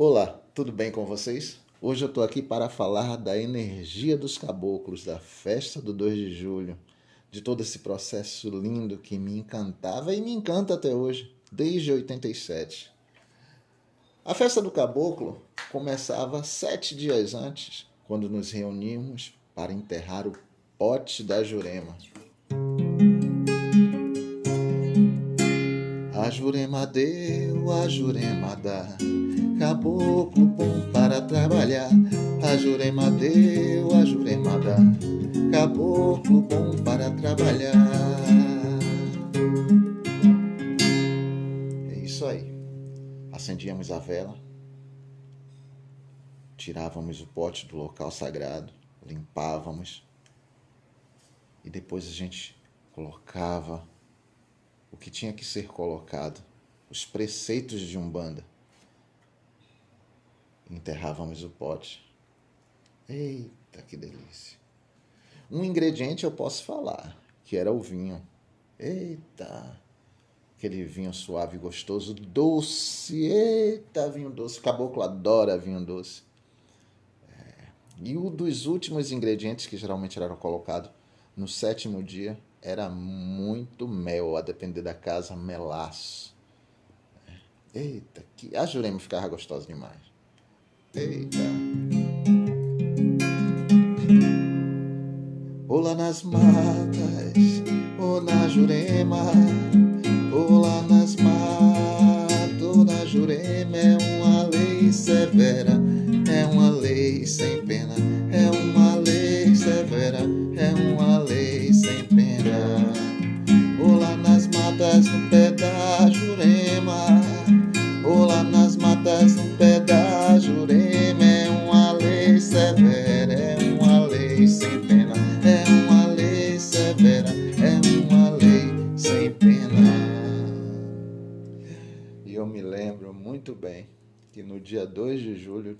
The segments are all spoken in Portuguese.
Olá, tudo bem com vocês? Hoje eu estou aqui para falar da energia dos caboclos, da festa do 2 de julho, de todo esse processo lindo que me encantava e me encanta até hoje, desde 87. A festa do caboclo começava sete dias antes, quando nos reuníamos para enterrar o pote da Jurema. A Jurema deu, a Jurema dá caboclo bom para trabalhar. A Jurema deu, a Jurema dá, caboclo bom para trabalhar. É isso aí. Acendíamos a vela, tirávamos o pote do local sagrado, limpávamos e depois a gente colocava o que tinha que ser colocado, os preceitos de Umbanda enterrávamos o pote. Eita, que delícia! Um ingrediente eu posso falar, que era o vinho. Eita! Aquele vinho suave, gostoso, doce. Eita, vinho doce. Caboclo adora vinho doce. É. E um dos últimos ingredientes que geralmente era colocado no sétimo dia era muito mel, a depender da casa, melaço. Eita, que a Jurema ficava gostosa demais. Eita. Ou nas matas, ou na Jurema,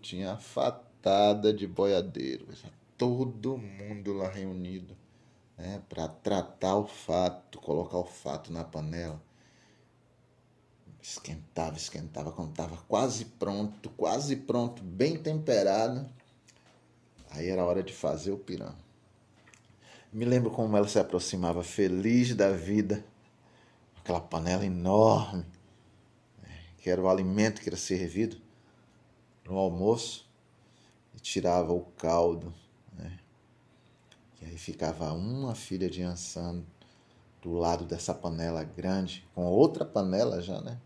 tinha a fatada de boiadeiros. Todo mundo lá reunido né, para tratar o fato, colocar o fato na panela. Esquentava, esquentava, quando estava quase pronto, quase pronto, bem temperado. Aí era hora de fazer o pirão. Me lembro como ela se aproximava feliz da vida, aquela panela enorme que era o alimento que era servido no almoço, e tirava o caldo. Né? E aí ficava uma filha de Ansan do lado dessa panela grande, com outra panela já, né?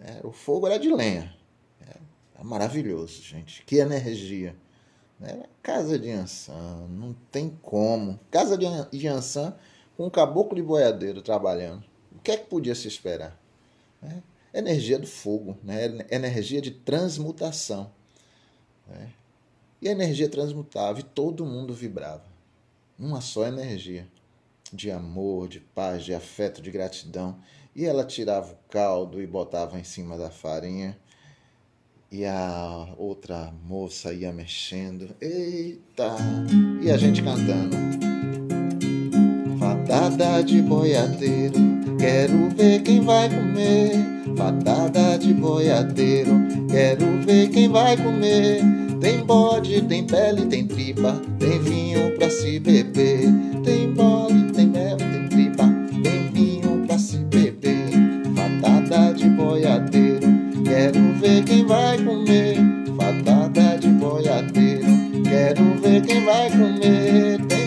É, o fogo era de lenha. É, é maravilhoso, gente. Que energia. Né? Casa de Ansan, não tem como. Casa de Ansan com um caboclo de boiadeiro trabalhando. O que é que podia se esperar? Né? Energia do fogo, né? energia de transmutação. Né? E a energia transmutava e todo mundo vibrava. Uma só energia de amor, de paz, de afeto, de gratidão. E ela tirava o caldo e botava em cima da farinha. E a outra moça ia mexendo. Eita! E a gente cantando. Fatada de boiadeiro, quero ver quem vai comer Patada de boiadeiro, quero ver quem vai comer. Tem bode, tem pele, tem tripa, tem vinho pra se beber. Tem bode, tem mel, tem tripa, tem vinho pra se beber. Patada de boiadeiro, quero ver quem vai comer. Patada de boiadeiro, quero ver quem vai comer.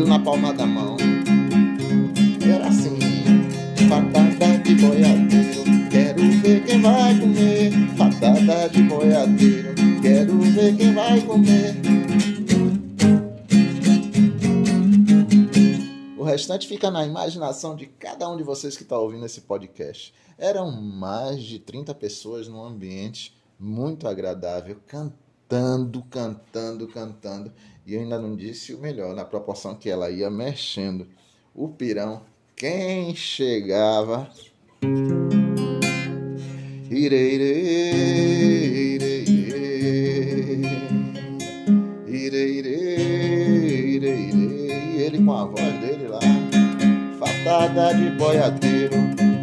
Aquilo na palma da mão. Era assim, batata de boiadeiro, quero ver quem vai comer. Batata de boiadeiro, quero ver quem vai comer. O restante fica na imaginação de cada um de vocês que está ouvindo esse podcast. Eram mais de 30 pessoas num ambiente muito agradável, cantando, cantando, cantando. E ainda não disse o melhor, na proporção que ela ia mexendo o pirão. Quem chegava Ire, ire, ire, ire, ire, ire, ire, e ele com a voz dele lá, fatada de boiadeiro,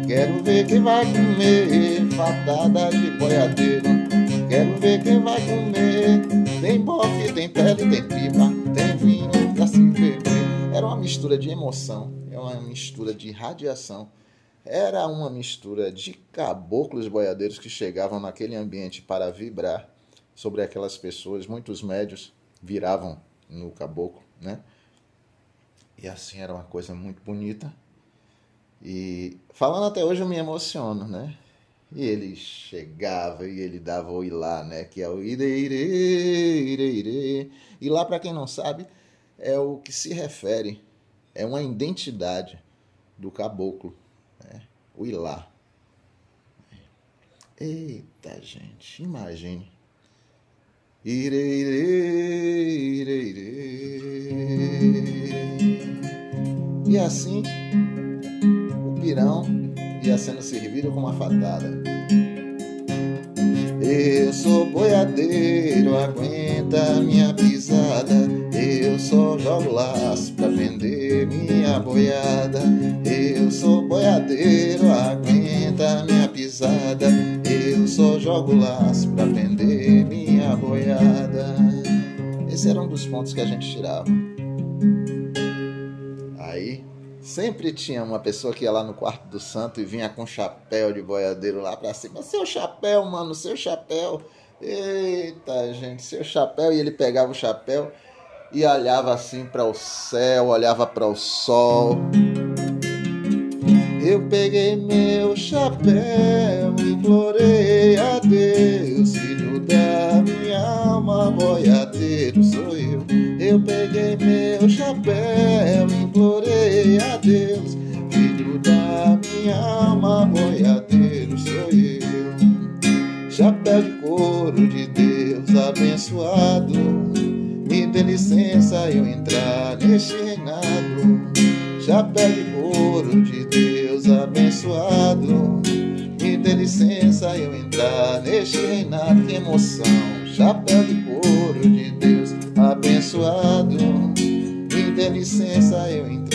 quero ver quem vai comer, fatada de boiadeiro, quero ver quem vai comer, tem bofe, tem pele, tem tripa, tem vinho pra se beber, era uma mistura de emoção, é uma mistura de radiação, era uma mistura de caboclos boiadeiros que chegavam naquele ambiente para vibrar sobre aquelas pessoas. Muitos médios viravam no caboclo, né? E assim era uma coisa muito bonita. E falando até hoje eu me emociono, né? E ele chegava e ele dava o ilá, né? Que é o ire, ire, ire, ire. E lá, para quem não sabe, é o que se refere, é uma identidade do caboclo o Ilá. Eita, gente, imagine. Ire, ire, ire, ire. E assim, o pirão ia sendo servido com uma fatada. Eu sou boiadeiro, aguenta minha pisada. Eu só jogo laço pra vender minha boiada. Eu sou boiadeiro, aguenta minha pisada. Eu só jogo laço pra vender minha boiada. Esse era um dos pontos que a gente tirava. Sempre tinha uma pessoa que ia lá no quarto do santo e vinha com chapéu de boiadeiro lá pra cima. Seu chapéu, mano, seu chapéu. Eita, gente, seu chapéu. E ele pegava o chapéu e olhava assim para o céu, olhava para o sol. Eu peguei meu chapéu, implorei a Deus, Deus, filho da minha alma, boiadeiro sou eu. Chapéu de couro de Deus abençoado, me dê licença eu entrar neste reinado. Chapéu de couro de Deus abençoado, me dê licença eu entrar neste reinado. Que emoção! Chapéu de couro de Deus abençoado, me dê licença eu entrar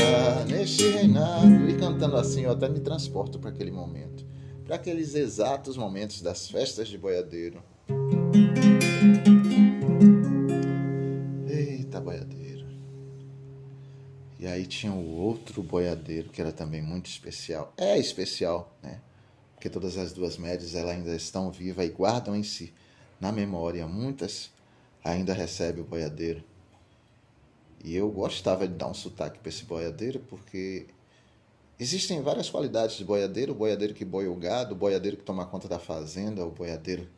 neste reinado. E cantando assim, eu até me transporto para aquele momento, para aqueles exatos momentos das festas de boiadeiro. Eita, boiadeiro. E aí tinha o outro boiadeiro que era também muito especial. É especial, né? Porque todas as duas médias elas ainda estão vivas e guardam em si, na memória, muitas ainda recebem o boiadeiro. E eu gostava de dar um sotaque para esse boiadeiro porque existem várias qualidades de boiadeiro: o boiadeiro que boia o gado, o boiadeiro que toma conta da fazenda, o boiadeiro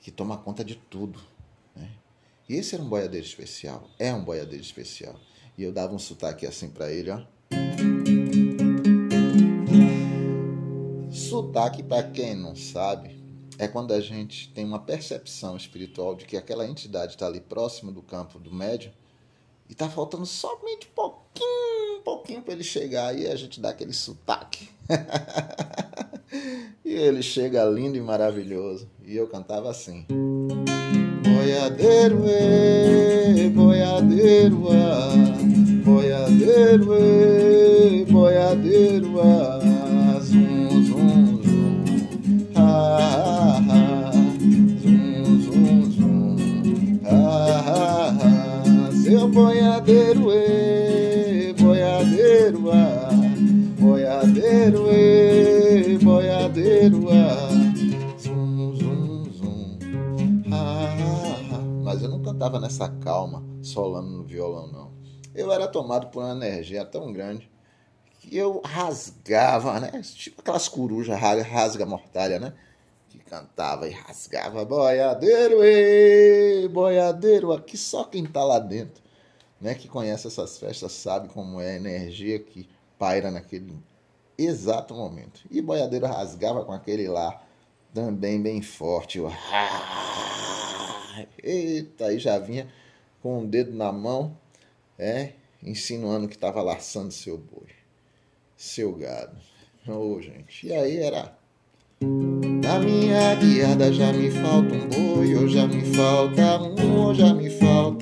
que toma conta de tudo. Né? E esse era um boiadeiro especial, é um boiadeiro especial. E eu dava um sotaque assim para ele, ó. Sotaque, para quem não sabe, é quando a gente tem uma percepção espiritual de que aquela entidade está ali próximo do campo do médium e está faltando somente pouquinho, pouquinho para ele chegar e a gente dá aquele sotaque. e ele chega lindo e maravilhoso. E eu cantava assim. Boiadeiro, e boiadeiro, ah, boiadeiro, e boiadeiro, ah, boiadeiro, e boiadeiro, ah, boiadeiro, e boiadeiro, ah. cantava nessa calma, solando no violão, não. Eu era tomado por uma energia tão grande que eu rasgava, né? Tipo aquelas corujas rasga mortalha, né? Que cantava e rasgava, boiadeiro, ei, boiadeiro, aqui só quem tá lá dentro, né? Que conhece essas festas sabe como é a energia que paira naquele exato momento. E boiadeiro rasgava com aquele lá também bem forte. Eu, Eita, aí já vinha com o um dedo na mão, é, insinuando que estava laçando seu boi, seu gado. Ô, oh, gente, e aí era Na minha guiada já me falta um boi, ou já me falta um, ou já me falta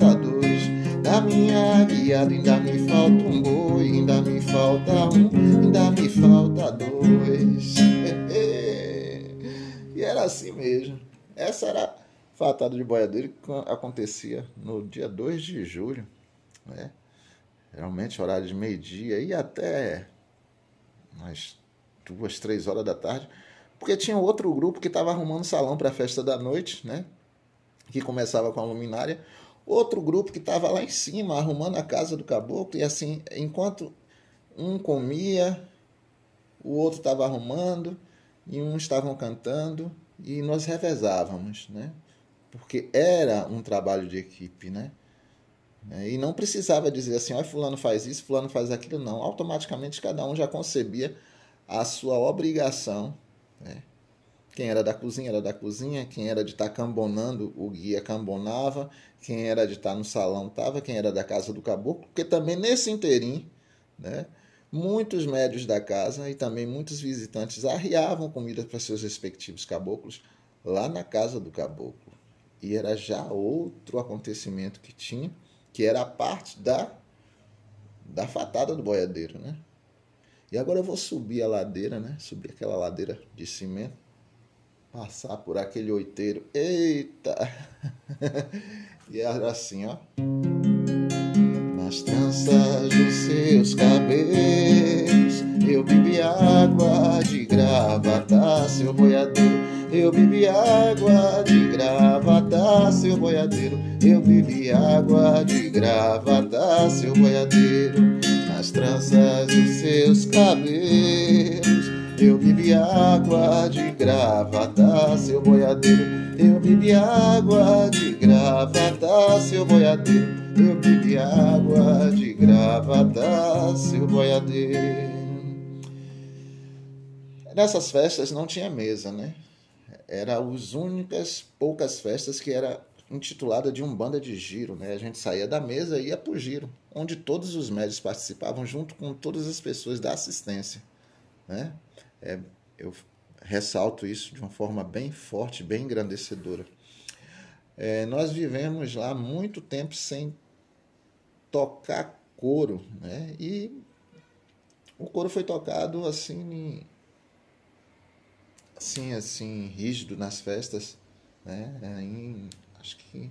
Na minha guiada ainda me falta um boi, ainda me falta um, ainda me falta dois. e era assim mesmo. Essa era a fatada de boiadeiro que acontecia no dia 2 de julho. Né? Realmente horário de meio-dia e até umas duas, três horas da tarde, porque tinha outro grupo que estava arrumando salão para a festa da noite, né? Que começava com a luminária. Outro grupo que estava lá em cima arrumando a casa do caboclo e assim, enquanto um comia, o outro estava arrumando e uns estavam cantando e nós revezávamos, né? Porque era um trabalho de equipe, né? É, e não precisava dizer assim, olha, fulano faz isso, fulano faz aquilo, não. Automaticamente cada um já concebia a sua obrigação. Né? Quem era da cozinha era da cozinha, quem era de estar cambonando, o guia cambonava, quem era de estar no salão estava, quem era da casa do caboclo, porque também nesse inteirinho, né, muitos médios da casa e também muitos visitantes arriavam comida para seus respectivos caboclos lá na casa do caboclo. E era já outro acontecimento que tinha, que era a parte da, da fatada do boiadeiro, né? E agora eu vou subir a ladeira, né? Subir aquela ladeira de cimento. Passar por aquele oiteiro. Eita! e era assim, ó. Nas tranças dos seus cabelos, eu bebi água de gravata, seu boiadeiro. Eu bebi água de gravata, seu boiadeiro. Eu bebi água de gravata, seu boiadeiro nas tranças dos seus cabelos. Eu bebi água de gravata, seu boiadeiro. Eu bebi água de gravata, seu boiadeiro. Eu bebi água de gravata, seu boiadeiro. Nessas festas não tinha mesa, né? Era as únicas poucas festas que era intitulada de um banda de giro, né? A gente saía da mesa e ia pro giro onde todos os médicos participavam junto com todas as pessoas da assistência. Né? É, eu ressalto isso de uma forma bem forte, bem engrandecedora. É, nós vivemos lá muito tempo sem tocar coro, né? E o coro foi tocado assim, assim, assim, rígido nas festas, né? Em, acho que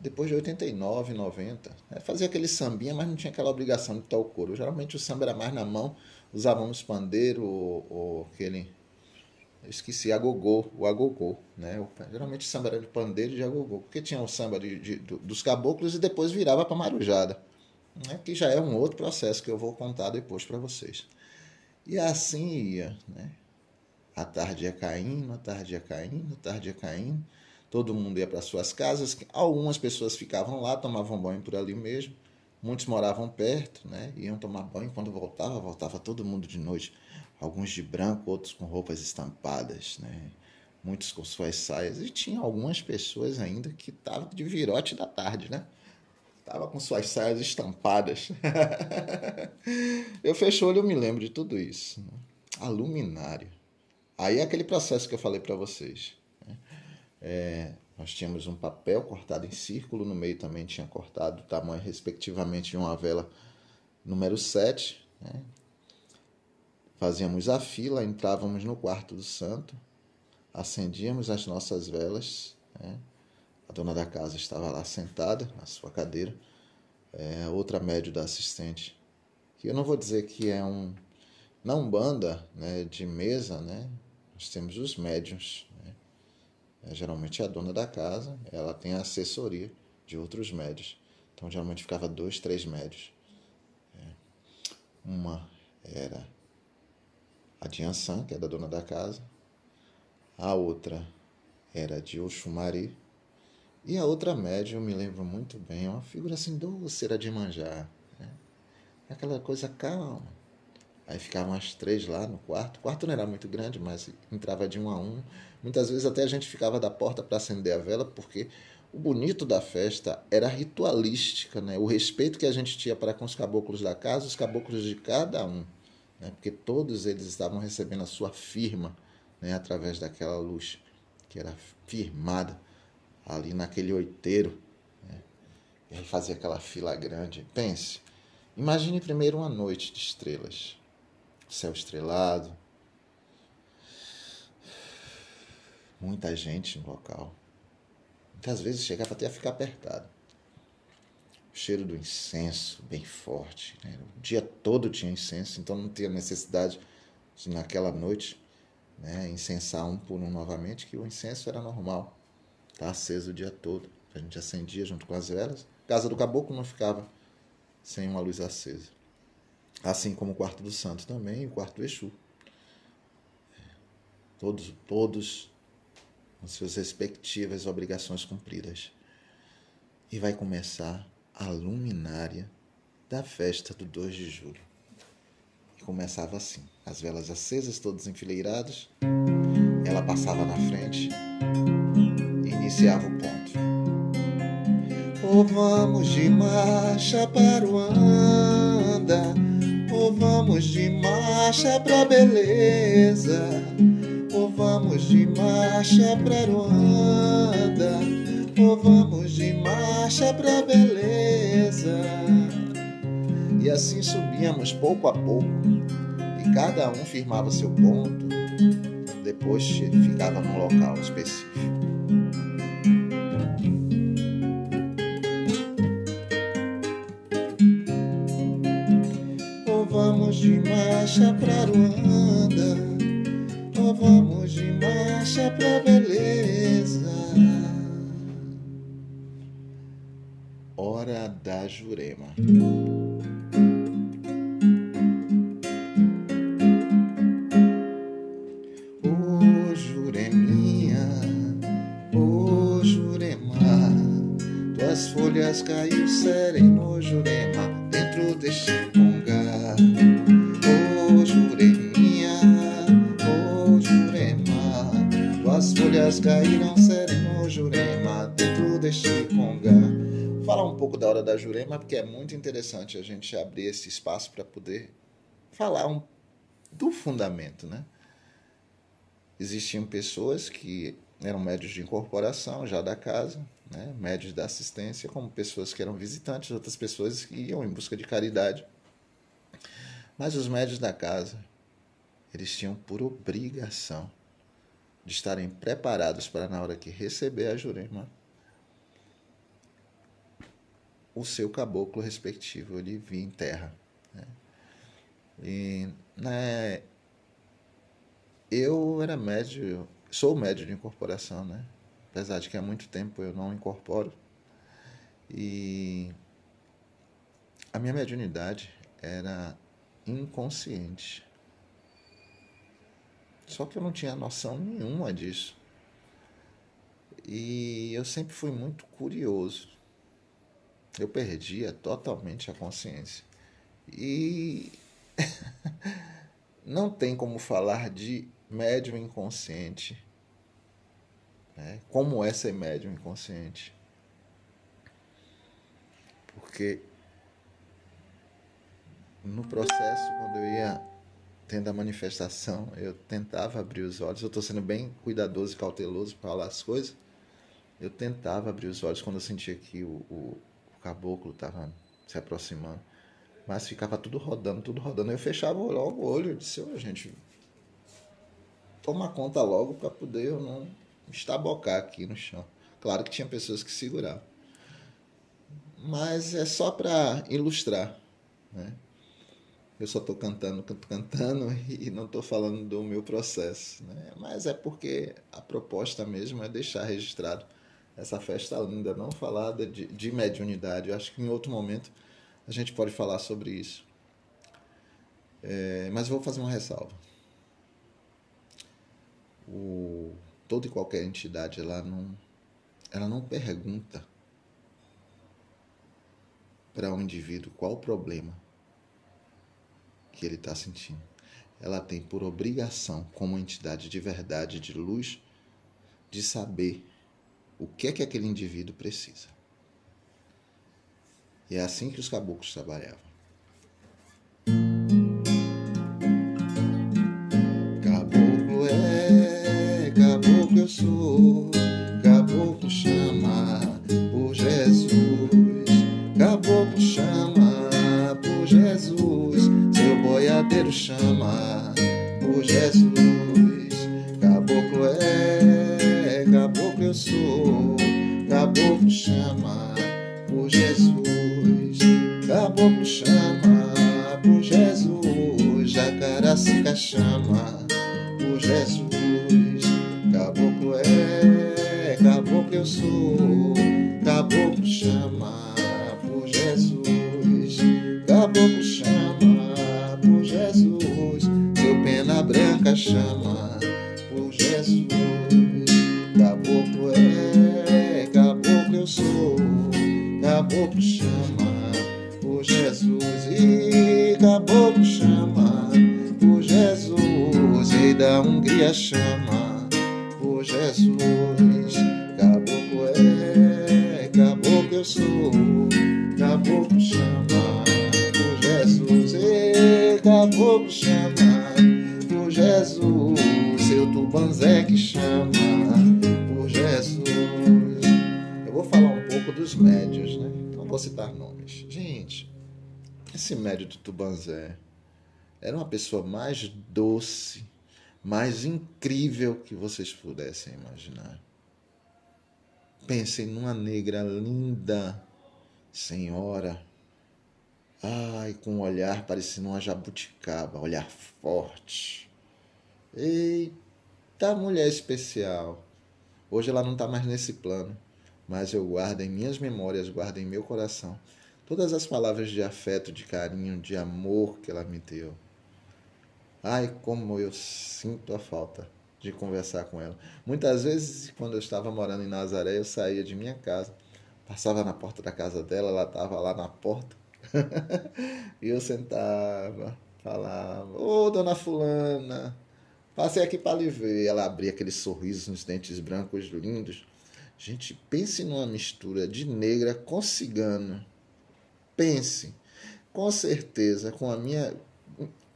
depois de 89, 90. É, fazia aquele sambinha, mas não tinha aquela obrigação de estar o couro. Geralmente o samba era mais na mão, usávamos pandeiro ou, ou aquele. Esqueci, agogô, o agogô. Né? Geralmente samba era de pandeiro e de agogô, porque tinha o samba de, de, dos caboclos e depois virava para marujada. Né? Que já é um outro processo que eu vou contar depois para vocês. E assim ia. Né? A tarde ia caindo, a tarde ia caindo, a tarde ia caindo todo mundo ia para suas casas, algumas pessoas ficavam lá, tomavam banho por ali mesmo, muitos moravam perto, né? Iam tomar banho, quando voltava, voltava todo mundo de noite, alguns de branco, outros com roupas estampadas, né? Muitos com suas saias, e tinha algumas pessoas ainda que estavam de virote da tarde, né? Tava com suas saias estampadas. eu fecho o olho, eu me lembro de tudo isso. Né? A luminária. Aí é aquele processo que eu falei para vocês. É, nós tínhamos um papel cortado em círculo, no meio também tinha cortado o tamanho, respectivamente, de uma vela número 7. Né? Fazíamos a fila, entrávamos no quarto do santo, acendíamos as nossas velas. Né? A dona da casa estava lá sentada na sua cadeira, é, outra médio da assistente, que eu não vou dizer que é um. Não banda né, de mesa, né? nós temos os médiums é, geralmente é a dona da casa, ela tem a assessoria de outros médios. Então, geralmente ficava dois, três médios. É. Uma era a de Ansan, que é da dona da casa. A outra era de Oxumari. E a outra média, eu me lembro muito bem, é uma figura assim doce, era de manjar. Né? Aquela coisa calma. Aí ficavam as três lá no quarto. O quarto não era muito grande, mas entrava de um a um. Muitas vezes até a gente ficava da porta para acender a vela, porque o bonito da festa era ritualística, né? O respeito que a gente tinha para com os caboclos da casa, os caboclos de cada um, né? Porque todos eles estavam recebendo a sua firma, né, através daquela luz que era firmada ali naquele oiteiro. Né, e aí fazia aquela fila grande. Pense, imagine primeiro uma noite de estrelas, céu estrelado, muita gente no local. Muitas vezes chegava até a ficar apertado. O cheiro do incenso bem forte. Né? O dia todo tinha incenso, então não tinha necessidade de, naquela noite, né, incensar um por um novamente, que o incenso era normal. Tá aceso o dia todo. A gente acendia junto com as velas. Casa do caboclo não ficava sem uma luz acesa. Assim como o quarto do santo também o quarto do Exu. Todos, todos com suas respectivas obrigações cumpridas. E vai começar a luminária da festa do 2 de julho. E começava assim: as velas acesas, todas enfileiradas, ela passava na frente e iniciava o ponto. Oh, vamos de marcha para o anda, vamos de marcha pra beleza, ou vamos de marcha pra Ruanda, ou vamos de marcha pra beleza. E assim subíamos pouco a pouco, e cada um firmava seu ponto, depois ficava num local específico. De marcha pra Ruanda, ou vamos de marcha pra beleza. Hora da Jurema. Dentro deste congá falar um pouco da hora da Jurema, porque é muito interessante a gente abrir esse espaço para poder falar um, do fundamento, né? Existiam pessoas que eram médios de incorporação já da casa, né? médios da assistência, como pessoas que eram visitantes, outras pessoas que iam em busca de caridade. Mas os médios da casa, eles tinham por obrigação de estarem preparados para, na hora que receber a Jurema, o seu caboclo respectivo ele vir em terra. Né? E né, eu era médio, sou médio de incorporação, né? apesar de que há muito tempo eu não incorporo. E a minha mediunidade era inconsciente. Só que eu não tinha noção nenhuma disso. E eu sempre fui muito curioso eu perdia totalmente a consciência. E não tem como falar de médium inconsciente. Né? Como é ser médium inconsciente? Porque no processo, quando eu ia tendo a manifestação, eu tentava abrir os olhos. Eu estou sendo bem cuidadoso e cauteloso para falar as coisas. Eu tentava abrir os olhos quando eu sentia que o, o caboclo estava se aproximando. Mas ficava tudo rodando, tudo rodando. Eu fechava logo o olho e disse, oh, gente, toma conta logo para poder eu não estabocar aqui no chão. Claro que tinha pessoas que seguravam. Mas é só para ilustrar, né? Eu só estou cantando, canto, cantando e não estou falando do meu processo, né? Mas é porque a proposta mesmo é deixar registrado essa festa linda, não falada de, de mediunidade. Eu acho que em outro momento a gente pode falar sobre isso. É, mas vou fazer uma ressalva. O, toda e qualquer entidade ela não, ela não pergunta para um indivíduo qual o problema que ele está sentindo. Ela tem por obrigação, como entidade de verdade, de luz, de saber o que é que aquele indivíduo precisa. E é assim que os caboclos trabalhavam. Caboclo é eu sou. Caboclo Tubanzé era uma pessoa mais doce, mais incrível que vocês pudessem imaginar. Pensem numa negra linda, senhora, ai, com um olhar parecendo uma jabuticaba, olhar forte. Eita, mulher especial. Hoje ela não está mais nesse plano, mas eu guardo em minhas memórias, guardo em meu coração todas as palavras de afeto, de carinho, de amor que ela me deu. Ai, como eu sinto a falta de conversar com ela. Muitas vezes, quando eu estava morando em Nazaré, eu saía de minha casa, passava na porta da casa dela, ela estava lá na porta, e eu sentava, falava: Ô, dona Fulana, passei aqui para lhe ver. Ela abria aquele sorriso nos dentes brancos lindos. Gente, pense numa mistura de negra com cigano. Pense, com certeza, com a minha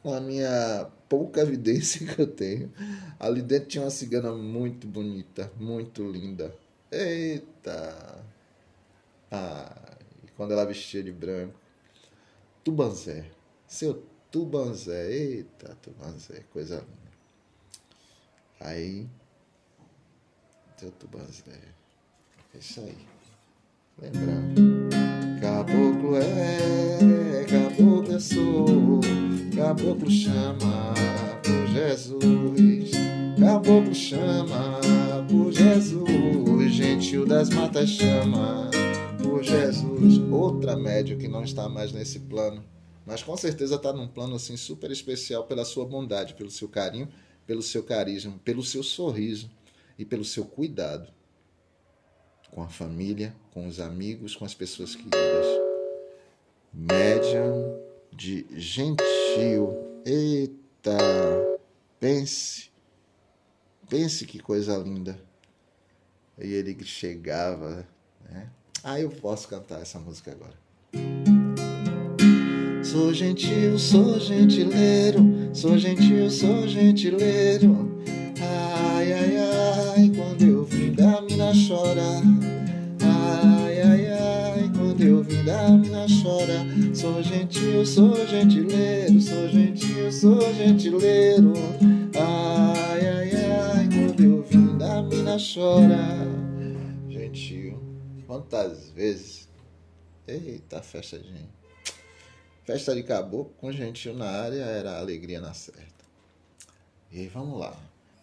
com a minha pouca evidência que eu tenho, ali dentro tinha uma cigana muito bonita, muito linda. Eita! Ah, quando ela vestia de branco, Tubanzé, seu Tubanzé, eita, Tubanzé, coisa linda. Aí, seu Tubanzé, é isso aí. Lembrando. Caboclo é, caboclo eu sou, caboclo chama por Jesus, caboclo chama por Jesus, gentil das matas chama por Jesus. Outra média que não está mais nesse plano, mas com certeza está num plano assim super especial pela sua bondade, pelo seu carinho, pelo seu carisma, pelo seu sorriso e pelo seu cuidado com a família, com os amigos, com as pessoas queridas. Médium de gentil. Eita! Pense, pense que coisa linda. E ele chegava, né? Ah, eu posso cantar essa música agora. Sou gentil, sou gentileiro, sou gentil, sou gentileiro. Ai, ai, ai, quando eu vim da mina chorar. Sou gentil, sou gentileiro, sou gentil, sou gentileiro. Ai, ai, ai, quando eu vim da mina chora. Gentil, quantas vezes? Eita, festa de Festa de caboclo com gentil na área era alegria na certa. E aí, vamos lá.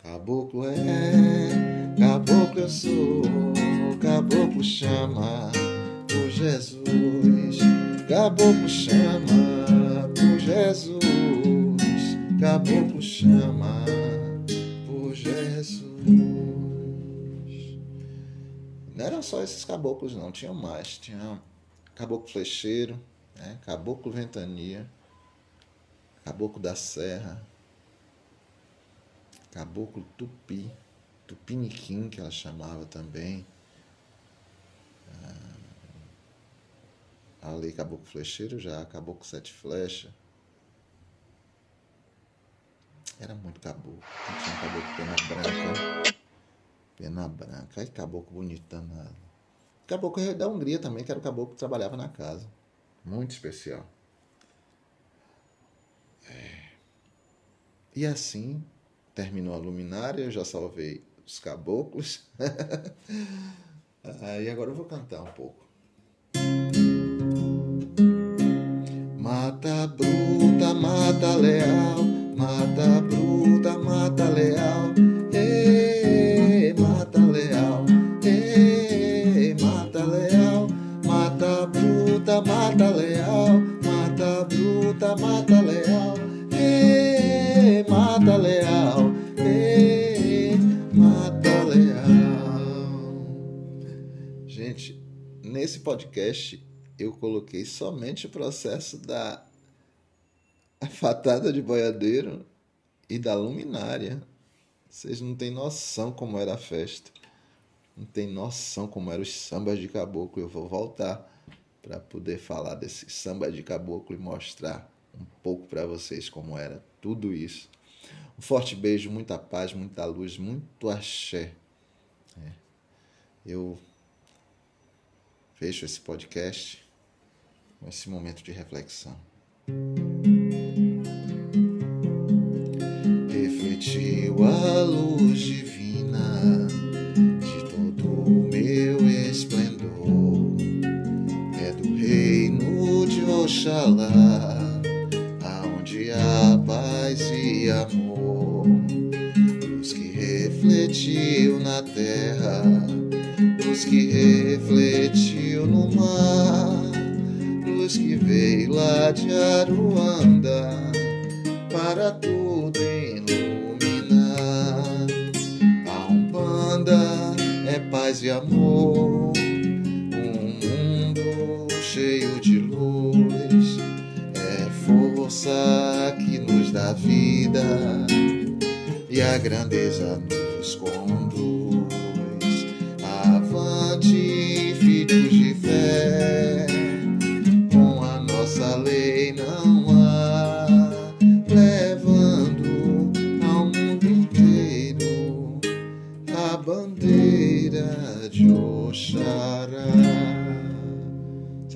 Caboclo é, caboclo eu sou, caboclo chama por Jesus. Caboclo chama por Jesus. Caboclo chama por Jesus. Não eram só esses caboclos, não, tinha mais. Tinha caboclo flecheiro né? Caboclo Ventania, Caboclo da Serra, Caboclo Tupi, Tupiniquim, que ela chamava também. Ah, ali Caboclo Flecheiro já, Caboclo Sete Flecha. Era muito caboclo. Tinha caboclo pena branca. Pena branca. Aí caboclo bonitão. Caboclo é da Hungria também, que era o caboclo que trabalhava na casa. Muito especial. É. E assim terminou a luminária, eu já salvei os caboclos. Aí agora eu vou cantar um pouco. Mata bruta, mata leal, mata bruta, mata leal. Ei, mata leal, ei, mata leal, mata bruta, mata leal, mata bruta, mata leal. Ei, mata leal, ei, mata leal. Gente, nesse podcast eu coloquei somente o processo da fatada de boiadeiro e da luminária. Vocês não têm noção como era a festa. Não tem noção como eram os sambas de caboclo. Eu vou voltar para poder falar desse samba de caboclo e mostrar um pouco para vocês como era tudo isso. Um forte beijo, muita paz, muita luz, muito axé. É. Eu fecho esse podcast com esse momento de reflexão. A luz divina de todo o meu esplendor. É do reino de Oxalá, aonde há paz e amor. Luz que refletiu na terra, luz que refletiu no mar luz que veio lá de Aruanda para tudo paz e amor, um mundo cheio de luz, é força que nos dá vida e a grandeza nos conduz.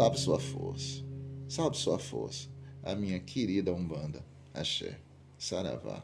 Sabe sua força, sabe sua força, a minha querida Umbanda, Axé, Saravá.